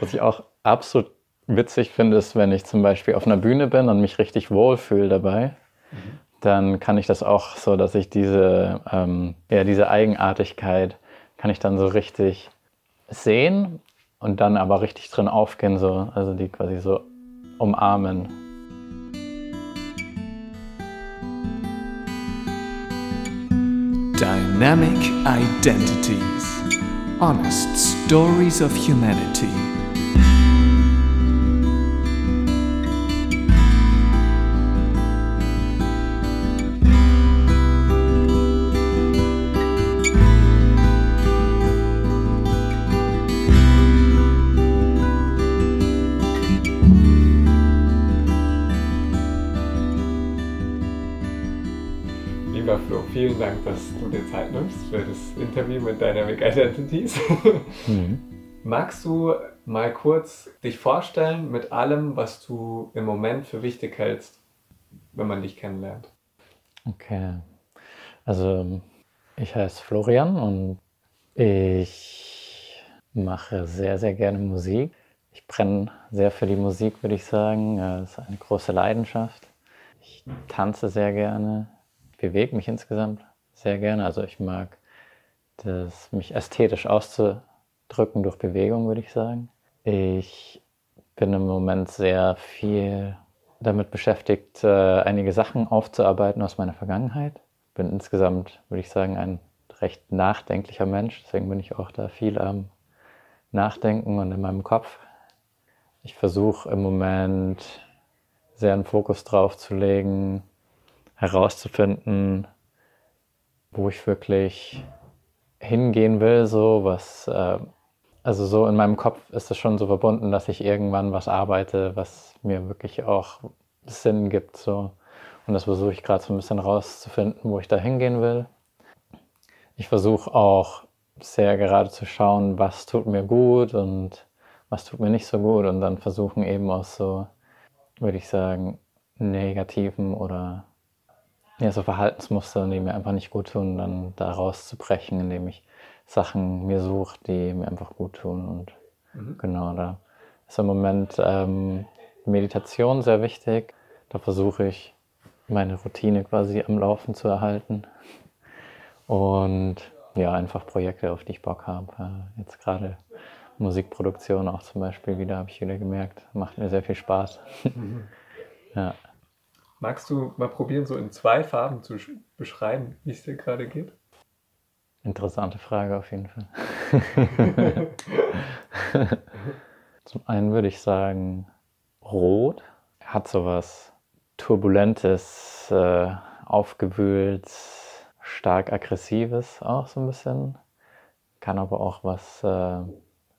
Was ich auch absolut witzig finde, ist, wenn ich zum Beispiel auf einer Bühne bin und mich richtig wohlfühle dabei, mhm. dann kann ich das auch so, dass ich diese, ähm, ja, diese Eigenartigkeit kann ich dann so richtig sehen und dann aber richtig drin aufgehen, so, also die quasi so umarmen. Dynamic Identities Honest Stories of Humanity vielen Dank, dass du dir Zeit nimmst für das Interview mit Dynamic Identities. Mhm. Magst du mal kurz dich vorstellen mit allem, was du im Moment für wichtig hältst, wenn man dich kennenlernt? Okay. Also, ich heiße Florian und ich mache sehr, sehr gerne Musik. Ich brenne sehr für die Musik, würde ich sagen. Es ist eine große Leidenschaft. Ich tanze sehr gerne bewege mich insgesamt sehr gerne. Also ich mag das, mich ästhetisch auszudrücken durch Bewegung, würde ich sagen. Ich bin im Moment sehr viel damit beschäftigt, äh, einige Sachen aufzuarbeiten aus meiner Vergangenheit. Bin insgesamt, würde ich sagen, ein recht nachdenklicher Mensch. Deswegen bin ich auch da viel am Nachdenken und in meinem Kopf. Ich versuche im Moment sehr einen Fokus drauf zu legen, herauszufinden, wo ich wirklich hingehen will, so was, äh, also so in meinem Kopf ist es schon so verbunden, dass ich irgendwann was arbeite, was mir wirklich auch Sinn gibt, so. Und das versuche ich gerade so ein bisschen rauszufinden, wo ich da hingehen will. Ich versuche auch sehr gerade zu schauen, was tut mir gut und was tut mir nicht so gut und dann versuchen eben auch so, würde ich sagen, negativen oder ja, so Verhaltensmuster, die mir einfach nicht gut tun, dann da rauszubrechen, indem ich Sachen mir suche, die mir einfach gut tun. Und mhm. genau, da ist im Moment ähm, Meditation sehr wichtig. Da versuche ich meine Routine quasi am Laufen zu erhalten. Und ja, einfach Projekte, auf die ich Bock habe. Äh, jetzt gerade Musikproduktion auch zum Beispiel wieder, habe ich wieder gemerkt. Macht mir sehr viel Spaß. Mhm. ja. Magst du mal probieren, so in zwei Farben zu beschreiben, wie es dir gerade geht? Interessante Frage auf jeden Fall. Zum einen würde ich sagen, Rot hat so was Turbulentes, äh, aufgewühlt, stark Aggressives auch so ein bisschen. Kann aber auch was äh,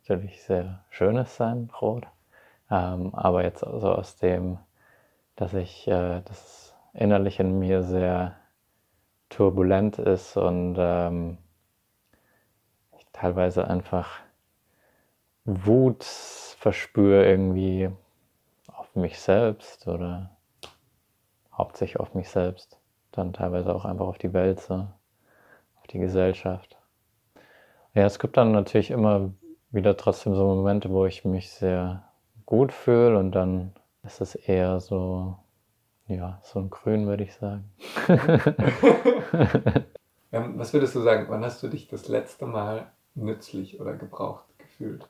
natürlich sehr Schönes sein, Rot. Ähm, aber jetzt also aus dem dass ich äh, das innerlich in mir sehr turbulent ist und ähm, ich teilweise einfach Wut verspüre irgendwie auf mich selbst oder hauptsächlich auf mich selbst, dann teilweise auch einfach auf die Welt, so, auf die Gesellschaft. Ja, es gibt dann natürlich immer wieder trotzdem so Momente, wo ich mich sehr gut fühle und dann es ist eher so, ja, so ein Grün, würde ich sagen. Was würdest du sagen, wann hast du dich das letzte Mal nützlich oder gebraucht gefühlt?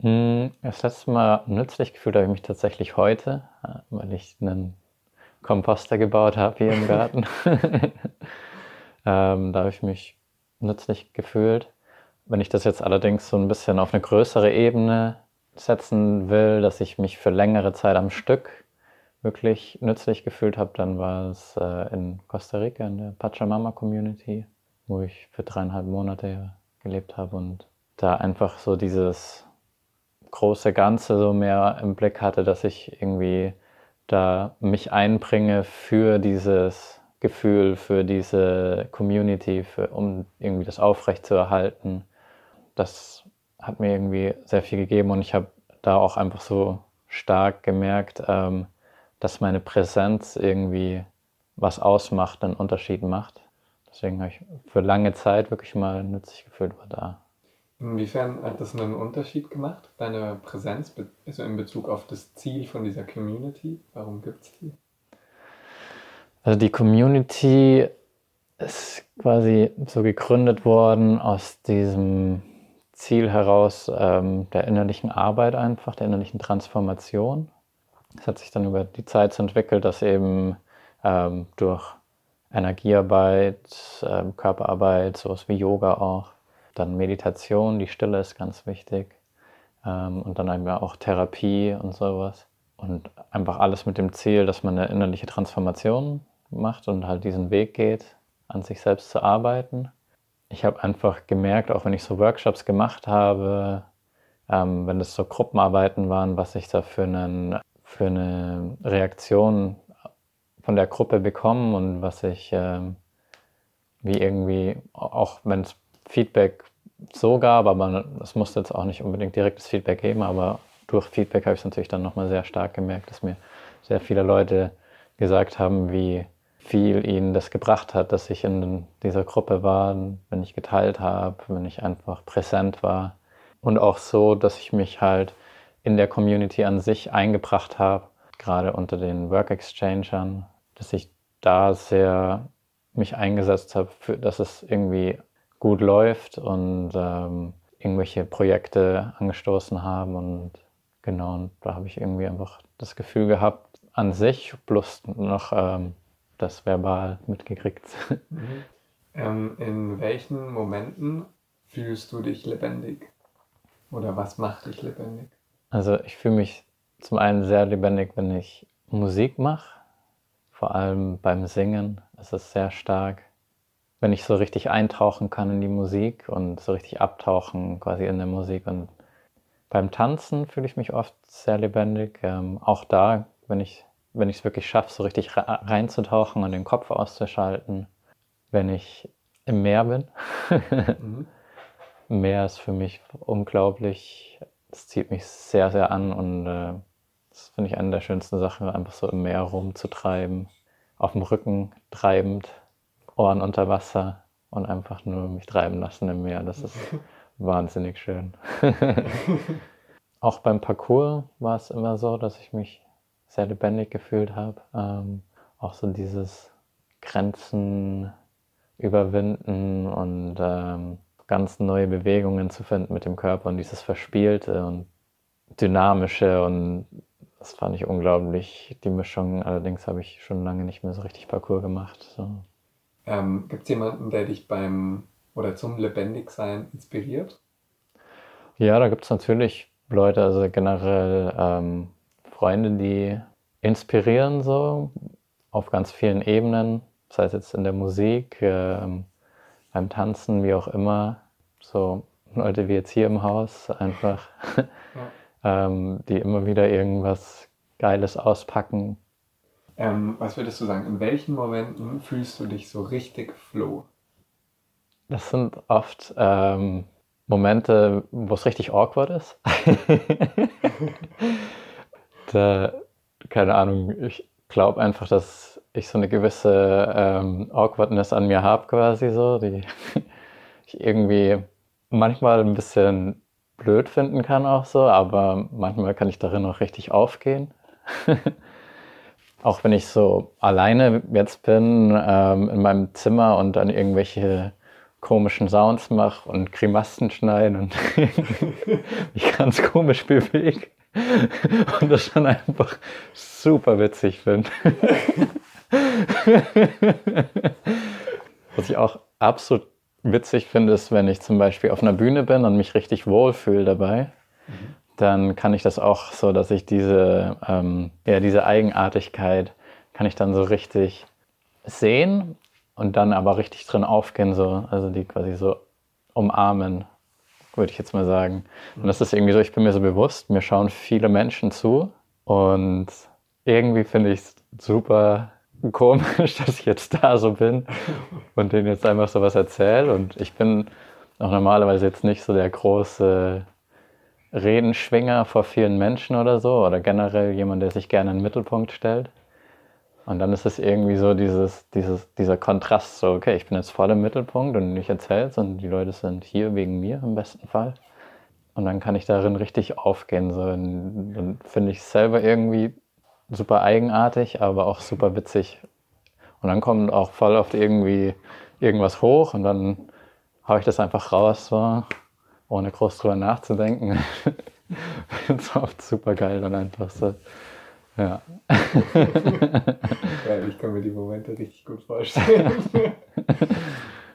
Hm, das letzte Mal nützlich gefühlt habe ich mich tatsächlich heute, weil ich einen Komposter gebaut habe hier im Garten. ähm, da habe ich mich nützlich gefühlt. Wenn ich das jetzt allerdings so ein bisschen auf eine größere Ebene setzen will, dass ich mich für längere Zeit am Stück wirklich nützlich gefühlt habe, dann war es äh, in Costa Rica in der Pachamama Community, wo ich für dreieinhalb Monate gelebt habe und da einfach so dieses große Ganze so mehr im Blick hatte, dass ich irgendwie da mich einbringe für dieses Gefühl, für diese Community, für, um irgendwie das aufrecht zu erhalten. Das hat mir irgendwie sehr viel gegeben und ich habe da auch einfach so stark gemerkt, ähm, dass meine Präsenz irgendwie was ausmacht, einen Unterschied macht. Deswegen habe ich für lange Zeit wirklich mal nützlich gefühlt, war da. Inwiefern hat das einen Unterschied gemacht, deine Präsenz, also in Bezug auf das Ziel von dieser Community? Warum gibt es die? Also die Community ist quasi so gegründet worden aus diesem Ziel heraus ähm, der innerlichen Arbeit einfach, der innerlichen Transformation. Es hat sich dann über die Zeit so entwickelt, dass eben ähm, durch Energiearbeit, ähm, Körperarbeit, sowas wie Yoga auch, dann Meditation, die Stille ist ganz wichtig ähm, und dann eben auch Therapie und sowas. Und einfach alles mit dem Ziel, dass man eine innerliche Transformation macht und halt diesen Weg geht, an sich selbst zu arbeiten. Ich habe einfach gemerkt, auch wenn ich so Workshops gemacht habe, ähm, wenn das so Gruppenarbeiten waren, was ich da für, einen, für eine Reaktion von der Gruppe bekomme und was ich ähm, wie irgendwie, auch wenn es Feedback so gab, aber es musste jetzt auch nicht unbedingt direktes Feedback geben, aber durch Feedback habe ich es natürlich dann nochmal sehr stark gemerkt, dass mir sehr viele Leute gesagt haben, wie viel ihnen das gebracht hat, dass ich in dieser Gruppe war, wenn ich geteilt habe, wenn ich einfach präsent war. Und auch so, dass ich mich halt in der Community an sich eingebracht habe, gerade unter den Work Exchangern, dass ich da sehr mich eingesetzt habe, dass es irgendwie gut läuft und ähm, irgendwelche Projekte angestoßen haben und genau, und da habe ich irgendwie einfach das Gefühl gehabt, an sich plus noch ähm, das verbal mitgekriegt. Mhm. Ähm, in welchen Momenten fühlst du dich lebendig? Oder was macht dich lebendig? Also ich fühle mich zum einen sehr lebendig, wenn ich Musik mache. Vor allem beim Singen ist es sehr stark wenn ich so richtig eintauchen kann in die Musik und so richtig abtauchen quasi in der Musik. Und beim Tanzen fühle ich mich oft sehr lebendig. Ähm, auch da, wenn ich wenn ich es wirklich schaffe, so richtig reinzutauchen und den Kopf auszuschalten, wenn ich im Meer bin. mhm. Meer ist für mich unglaublich, es zieht mich sehr, sehr an und äh, das finde ich eine der schönsten Sachen, einfach so im Meer rumzutreiben, auf dem Rücken treibend Ohren unter Wasser und einfach nur mich treiben lassen im Meer. Das ist wahnsinnig schön. Auch beim Parcours war es immer so, dass ich mich sehr lebendig gefühlt habe. Ähm, auch so dieses Grenzen überwinden und ähm, ganz neue Bewegungen zu finden mit dem Körper und dieses Verspielte und Dynamische und das fand ich unglaublich, die Mischung. Allerdings habe ich schon lange nicht mehr so richtig Parcours gemacht. So. Ähm, Gibt es jemanden, der dich beim oder zum Lebendigsein inspiriert? Ja, da gibt es natürlich Leute, also generell ähm, Freunde, die inspirieren so auf ganz vielen Ebenen, sei es jetzt in der Musik, ähm, beim Tanzen, wie auch immer. So Leute wie jetzt hier im Haus einfach, ja. ähm, die immer wieder irgendwas Geiles auspacken, ähm, was würdest du sagen, in welchen Momenten fühlst du dich so richtig flow? Das sind oft ähm, Momente, wo es richtig awkward ist. da, keine Ahnung, ich glaube einfach, dass ich so eine gewisse ähm, Awkwardness an mir habe, quasi so, die ich irgendwie manchmal ein bisschen blöd finden kann auch so, aber manchmal kann ich darin auch richtig aufgehen. auch wenn ich so alleine jetzt bin ähm, in meinem Zimmer und dann irgendwelche komischen Sounds mache und Grimassen schneiden und mich ganz komisch bewege und das dann einfach super witzig finde. Was ich auch absolut witzig finde, ist, wenn ich zum Beispiel auf einer Bühne bin und mich richtig wohlfühle dabei. Dann kann ich das auch so, dass ich diese, ähm, ja, diese Eigenartigkeit kann ich dann so richtig sehen und dann aber richtig drin aufgehen, so, also die quasi so umarmen, würde ich jetzt mal sagen. Und das ist irgendwie so, ich bin mir so bewusst, mir schauen viele Menschen zu und irgendwie finde ich es super komisch, dass ich jetzt da so bin und denen jetzt einfach so was erzähle und ich bin auch normalerweise jetzt nicht so der große Redenschwinger vor vielen Menschen oder so oder generell jemand, der sich gerne in den Mittelpunkt stellt. Und dann ist es irgendwie so dieses, dieses, dieser Kontrast, so, okay, ich bin jetzt voll im Mittelpunkt und ich erzähle es und die Leute sind hier wegen mir im besten Fall. Und dann kann ich darin richtig aufgehen. So. Und, und finde ich selber irgendwie super eigenartig, aber auch super witzig. Und dann kommt auch voll oft irgendwie irgendwas hoch und dann haue ich das einfach raus, so, ohne groß drüber nachzudenken. das ist oft super geil dann einfach so. Ja. Geil, ich kann mir die Momente richtig gut vorstellen.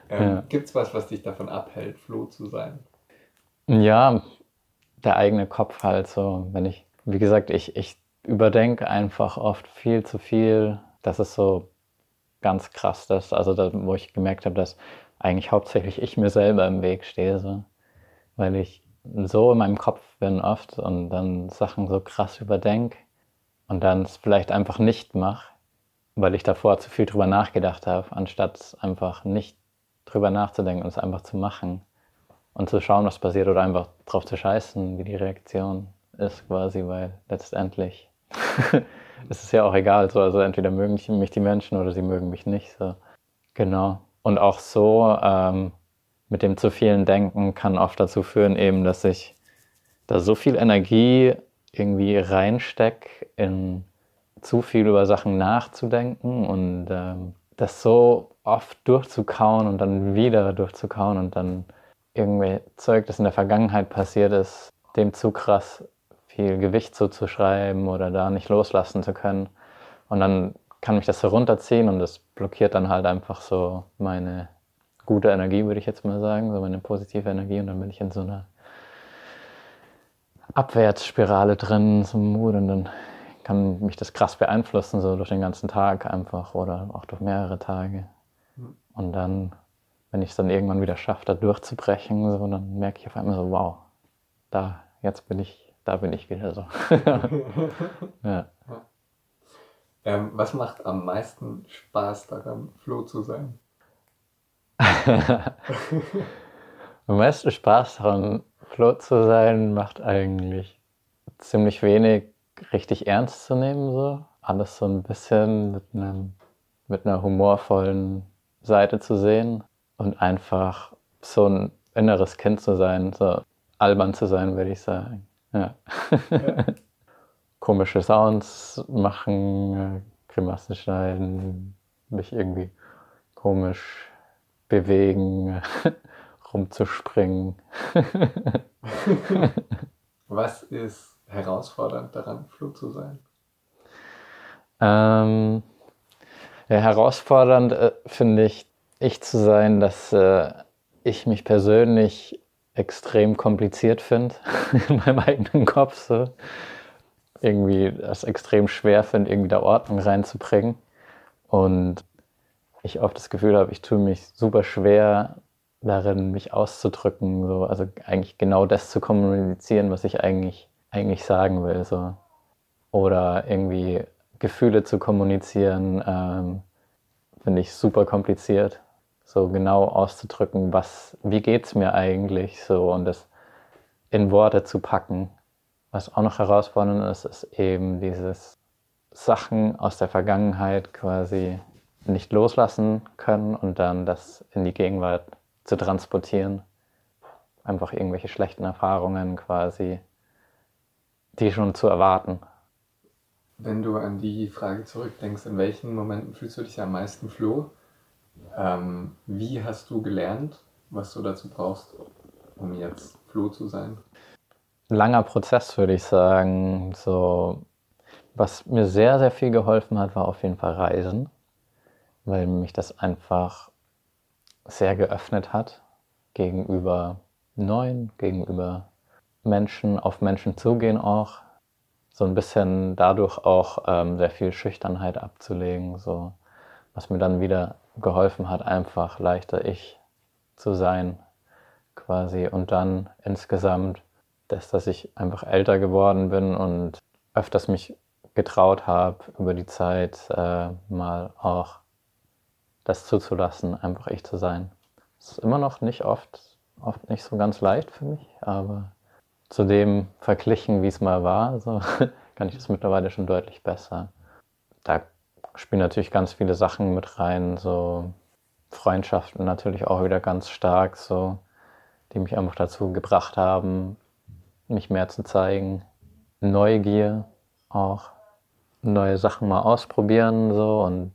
ähm, ja. Gibt es was, was dich davon abhält, Flo zu sein? Ja, der eigene Kopf halt so. Wenn ich, wie gesagt, ich, ich überdenke einfach oft viel zu viel. Das ist so ganz krass, das, also da, wo ich gemerkt habe, dass eigentlich hauptsächlich ich mir selber im Weg stehe, so. weil ich so in meinem Kopf bin oft und dann Sachen so krass überdenke und dann es vielleicht einfach nicht mache, weil ich davor zu viel drüber nachgedacht habe, anstatt einfach nicht drüber nachzudenken und es einfach zu machen und zu schauen, was passiert oder einfach drauf zu scheißen, wie die Reaktion ist quasi, weil letztendlich es ist ja auch egal, so, also entweder mögen mich die Menschen oder sie mögen mich nicht. So. Genau. Und auch so ähm, mit dem zu vielen Denken kann oft dazu führen, eben, dass ich da so viel Energie irgendwie reinstecke, in zu viel über Sachen nachzudenken und ähm, das so oft durchzukauen und dann wieder durchzukauen und dann irgendwie Zeug, das in der Vergangenheit passiert ist, dem zu krass viel Gewicht zuzuschreiben oder da nicht loslassen zu können. Und dann kann mich das so runterziehen und das blockiert dann halt einfach so meine gute Energie, würde ich jetzt mal sagen, so meine positive Energie und dann bin ich in so einer Abwärtsspirale drin, so Mut und dann kann mich das krass beeinflussen, so durch den ganzen Tag einfach oder auch durch mehrere Tage. Und dann, wenn ich es dann irgendwann wieder schaffe, da durchzubrechen, so, dann merke ich auf einmal so, wow, da, jetzt bin ich da bin ich wieder so. ja. Ähm, was macht am meisten Spaß daran, Flo zu sein? am meisten Spaß daran, Flo zu sein, macht eigentlich ziemlich wenig richtig ernst zu nehmen. So. Alles so ein bisschen mit, einem, mit einer humorvollen Seite zu sehen und einfach so ein inneres Kind zu sein, so albern zu sein, würde ich sagen. Ja. ja. Komische Sounds machen, Grimassen schneiden, mich irgendwie komisch bewegen, rumzuspringen. Was ist herausfordernd daran, Flug zu sein? Ähm, ja, herausfordernd äh, finde ich, ich zu sein, dass äh, ich mich persönlich extrem kompliziert finde in meinem eigenen Kopf. So. Irgendwie das extrem schwer finde, irgendwie da Ordnung reinzubringen. Und ich oft das Gefühl habe, ich tue mich super schwer darin, mich auszudrücken. So. Also eigentlich genau das zu kommunizieren, was ich eigentlich, eigentlich sagen will. So. Oder irgendwie Gefühle zu kommunizieren, ähm, finde ich super kompliziert so genau auszudrücken, was, wie geht es mir eigentlich so und das in Worte zu packen. Was auch noch herausfordernd ist, ist eben dieses Sachen aus der Vergangenheit quasi nicht loslassen können und dann das in die Gegenwart zu transportieren. Einfach irgendwelche schlechten Erfahrungen quasi, die schon zu erwarten. Wenn du an die Frage zurückdenkst, in welchen Momenten fühlst du dich am meisten floh? Ähm, wie hast du gelernt, was du dazu brauchst, um jetzt Flo zu sein? Langer Prozess, würde ich sagen. So, was mir sehr, sehr viel geholfen hat, war auf jeden Fall Reisen, weil mich das einfach sehr geöffnet hat gegenüber Neuen, gegenüber Menschen, auf Menschen zugehen auch. So ein bisschen dadurch auch ähm, sehr viel Schüchternheit abzulegen, so was mir dann wieder geholfen hat, einfach leichter ich zu sein quasi. Und dann insgesamt das, dass ich einfach älter geworden bin und öfters mich getraut habe, über die Zeit äh, mal auch das zuzulassen, einfach ich zu sein. Das ist immer noch nicht oft, oft nicht so ganz leicht für mich, aber zu dem verglichen, wie es mal war, so kann ich das mittlerweile schon deutlich besser. Da spielen natürlich ganz viele Sachen mit rein, so Freundschaften natürlich auch wieder ganz stark, so, die mich einfach dazu gebracht haben, mich mehr zu zeigen. Neugier auch, neue Sachen mal ausprobieren so und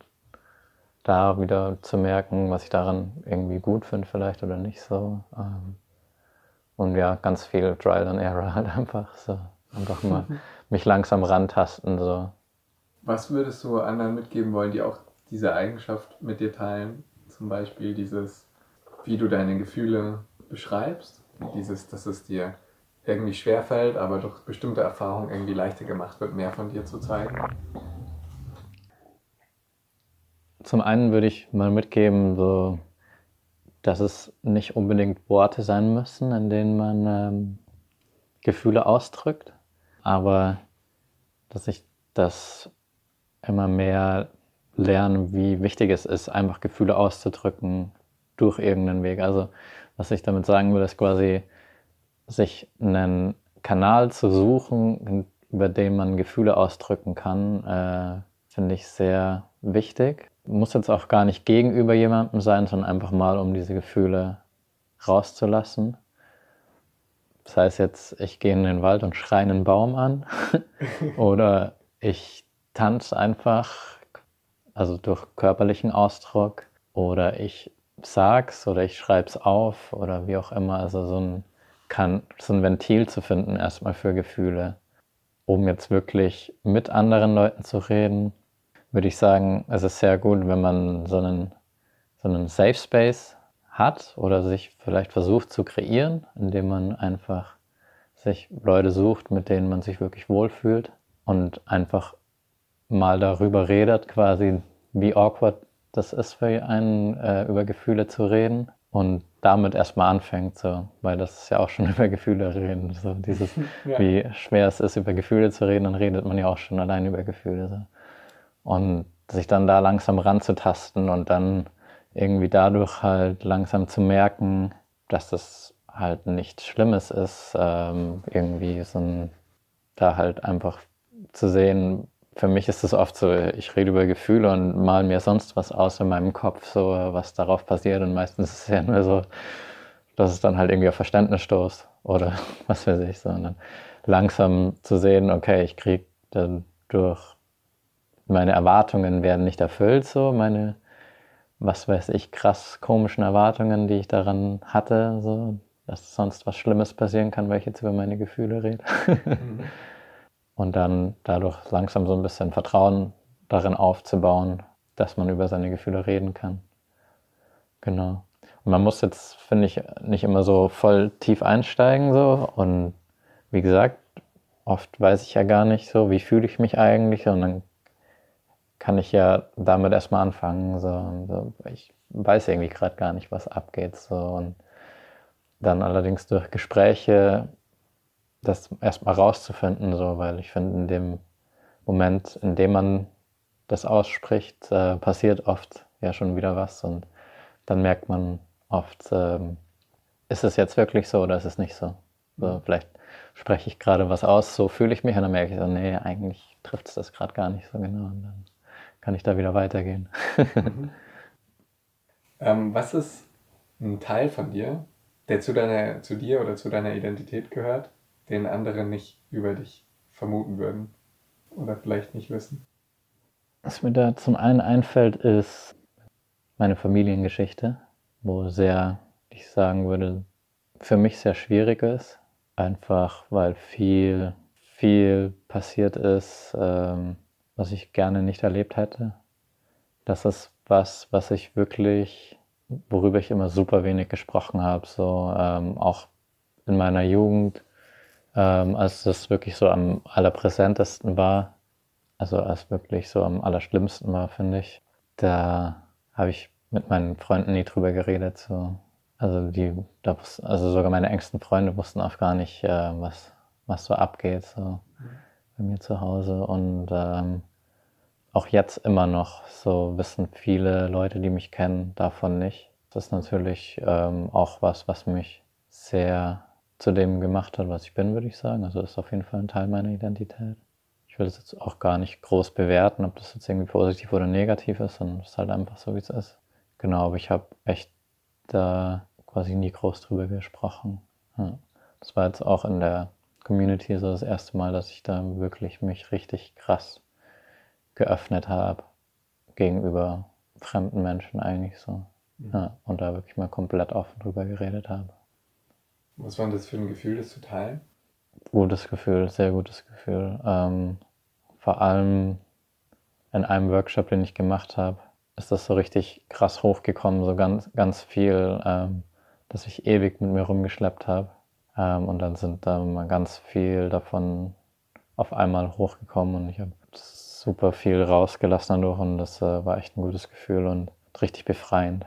da wieder zu merken, was ich daran irgendwie gut finde vielleicht oder nicht so. Ähm, und ja, ganz viel Trial and Error halt einfach so. Einfach mal mich langsam rantasten so. Was würdest du anderen mitgeben wollen, die auch diese Eigenschaft mit dir teilen? Zum Beispiel dieses, wie du deine Gefühle beschreibst, dieses, dass es dir irgendwie schwerfällt, aber durch bestimmte Erfahrungen irgendwie leichter gemacht wird, mehr von dir zu zeigen? Zum einen würde ich mal mitgeben, so, dass es nicht unbedingt Worte sein müssen, in denen man ähm, Gefühle ausdrückt, aber dass ich das immer mehr lerne, wie wichtig es ist, einfach Gefühle auszudrücken durch irgendeinen Weg. Also was ich damit sagen will, ist quasi, sich einen Kanal zu suchen, über den man Gefühle ausdrücken kann, äh, finde ich sehr wichtig. Muss jetzt auch gar nicht gegenüber jemandem sein, sondern einfach mal, um diese Gefühle rauszulassen. Das heißt jetzt, ich gehe in den Wald und schreie einen Baum an oder ich tanze einfach, also durch körperlichen Ausdruck oder ich sag's oder ich schreib's auf oder wie auch immer. Also so ein kann, so ein Ventil zu finden, erstmal für Gefühle. Um jetzt wirklich mit anderen Leuten zu reden, würde ich sagen, es ist sehr gut, wenn man so einen, so einen Safe Space hat oder sich vielleicht versucht zu kreieren, indem man einfach sich Leute sucht, mit denen man sich wirklich wohlfühlt und einfach mal darüber redet, quasi wie awkward das ist für einen, äh, über Gefühle zu reden und damit erstmal anfängt, so, weil das ist ja auch schon über Gefühle reden. So dieses, ja. wie schwer es ist, über Gefühle zu reden, dann redet man ja auch schon allein über Gefühle. So. Und sich dann da langsam ranzutasten und dann irgendwie dadurch halt langsam zu merken, dass das halt nichts Schlimmes ist, ähm, irgendwie so ein, da halt einfach zu sehen, für mich ist es oft so, ich rede über Gefühle und mal mir sonst was aus in meinem Kopf, so was darauf passiert. Und meistens ist es ja nur so, dass es dann halt irgendwie auf Verständnis stoßt oder was weiß ich, sondern langsam zu sehen, okay, ich kriege dann durch meine Erwartungen werden nicht erfüllt, so meine, was weiß ich, krass komischen Erwartungen, die ich daran hatte, so, dass sonst was Schlimmes passieren kann, weil ich jetzt über meine Gefühle rede. Mhm und dann dadurch langsam so ein bisschen Vertrauen darin aufzubauen, dass man über seine Gefühle reden kann. Genau. Und man muss jetzt, finde ich, nicht immer so voll tief einsteigen so und wie gesagt, oft weiß ich ja gar nicht so, wie fühle ich mich eigentlich und dann kann ich ja damit erstmal anfangen. So, so ich weiß irgendwie gerade gar nicht, was abgeht. So, und dann allerdings durch Gespräche das erstmal rauszufinden, so, weil ich finde, in dem Moment, in dem man das ausspricht, äh, passiert oft ja schon wieder was und dann merkt man oft, ähm, ist es jetzt wirklich so oder ist es nicht so? so mhm. vielleicht spreche ich gerade was aus, so fühle ich mich und dann merke ich so, nee, eigentlich trifft es das gerade gar nicht so genau und dann kann ich da wieder weitergehen. mhm. ähm, was ist ein Teil von dir, der zu, deiner, zu dir oder zu deiner Identität gehört, den andere nicht über dich vermuten würden oder vielleicht nicht wissen? Was mir da zum einen einfällt, ist meine Familiengeschichte, wo sehr, ich sagen würde, für mich sehr schwierig ist. Einfach weil viel, viel passiert ist, ähm, was ich gerne nicht erlebt hätte. Das ist was, was ich wirklich, worüber ich immer super wenig gesprochen habe. So ähm, auch in meiner Jugend ähm, als das wirklich so am allerpräsentesten war, also als wirklich so am allerschlimmsten war, finde ich, da habe ich mit meinen Freunden nie drüber geredet. So. Also die, da, also sogar meine engsten Freunde wussten auch gar nicht, äh, was, was so abgeht so mhm. Bei mir zu Hause. Und ähm, auch jetzt immer noch so wissen viele Leute, die mich kennen, davon nicht. Das ist natürlich ähm, auch was, was mich sehr zu dem gemacht hat, was ich bin, würde ich sagen. Also das ist auf jeden Fall ein Teil meiner Identität. Ich will es jetzt auch gar nicht groß bewerten, ob das jetzt irgendwie positiv oder negativ ist, sondern es ist halt einfach so, wie es ist. Genau, aber ich habe echt da quasi nie groß drüber gesprochen. Ja. Das war jetzt auch in der Community so das erste Mal, dass ich da wirklich mich richtig krass geöffnet habe gegenüber fremden Menschen eigentlich so. Mhm. Ja, und da wirklich mal komplett offen drüber geredet habe. Was war das für ein Gefühl, das zu teilen? Gutes Gefühl, sehr gutes Gefühl. Ähm, vor allem in einem Workshop, den ich gemacht habe, ist das so richtig krass hochgekommen, so ganz, ganz viel, ähm, dass ich ewig mit mir rumgeschleppt habe. Ähm, und dann sind da mal ganz viel davon auf einmal hochgekommen und ich habe super viel rausgelassen dadurch und das äh, war echt ein gutes Gefühl und richtig befreiend.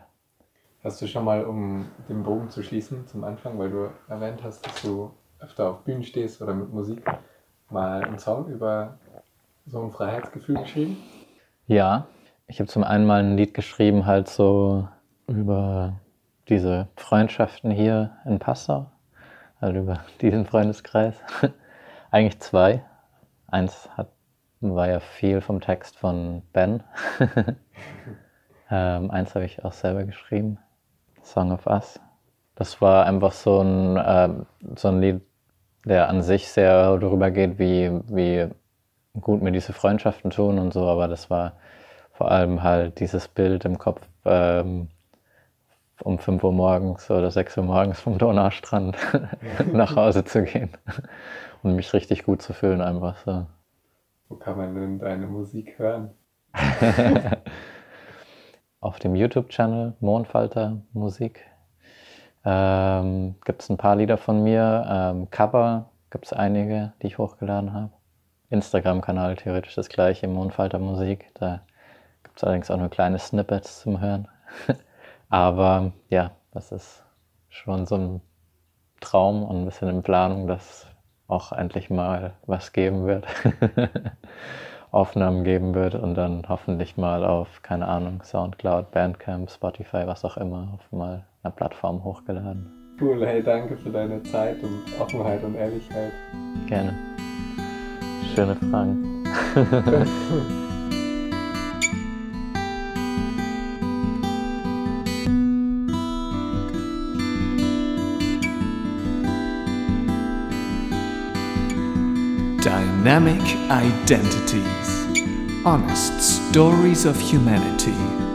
Hast du schon mal, um den Bogen zu schließen zum Anfang, weil du erwähnt hast, dass du öfter auf Bühnen stehst oder mit Musik, mal einen Song über so ein Freiheitsgefühl geschrieben? Ja, ich habe zum einen mal ein Lied geschrieben, halt so über diese Freundschaften hier in Passau, halt über diesen Freundeskreis. Eigentlich zwei. Eins hat, war ja viel vom Text von Ben. ähm, eins habe ich auch selber geschrieben, Song of Us. Das war einfach so ein, äh, so ein Lied, der an sich sehr darüber geht, wie, wie gut mir diese Freundschaften tun und so, aber das war vor allem halt dieses Bild im Kopf, ähm, um 5 Uhr morgens oder 6 Uhr morgens vom Donaustrand nach Hause zu gehen und mich richtig gut zu fühlen einfach so. Wo kann man denn deine Musik hören? Auf dem YouTube-Channel Mondfalter Musik ähm, gibt es ein paar Lieder von mir. Ähm, Cover gibt es einige, die ich hochgeladen habe. Instagram-Kanal theoretisch das gleiche, Mondfalter Musik. Da gibt es allerdings auch nur kleine Snippets zum Hören. Aber ja, das ist schon so ein Traum und ein bisschen in Planung, dass auch endlich mal was geben wird. Aufnahmen geben wird und dann hoffentlich mal auf, keine Ahnung, Soundcloud, Bandcamp, Spotify, was auch immer, auf mal einer Plattform hochgeladen. Cool, hey, danke für deine Zeit und Offenheit und Ehrlichkeit. Gerne. Schöne Fragen. Dynamic Identities Honest Stories of Humanity.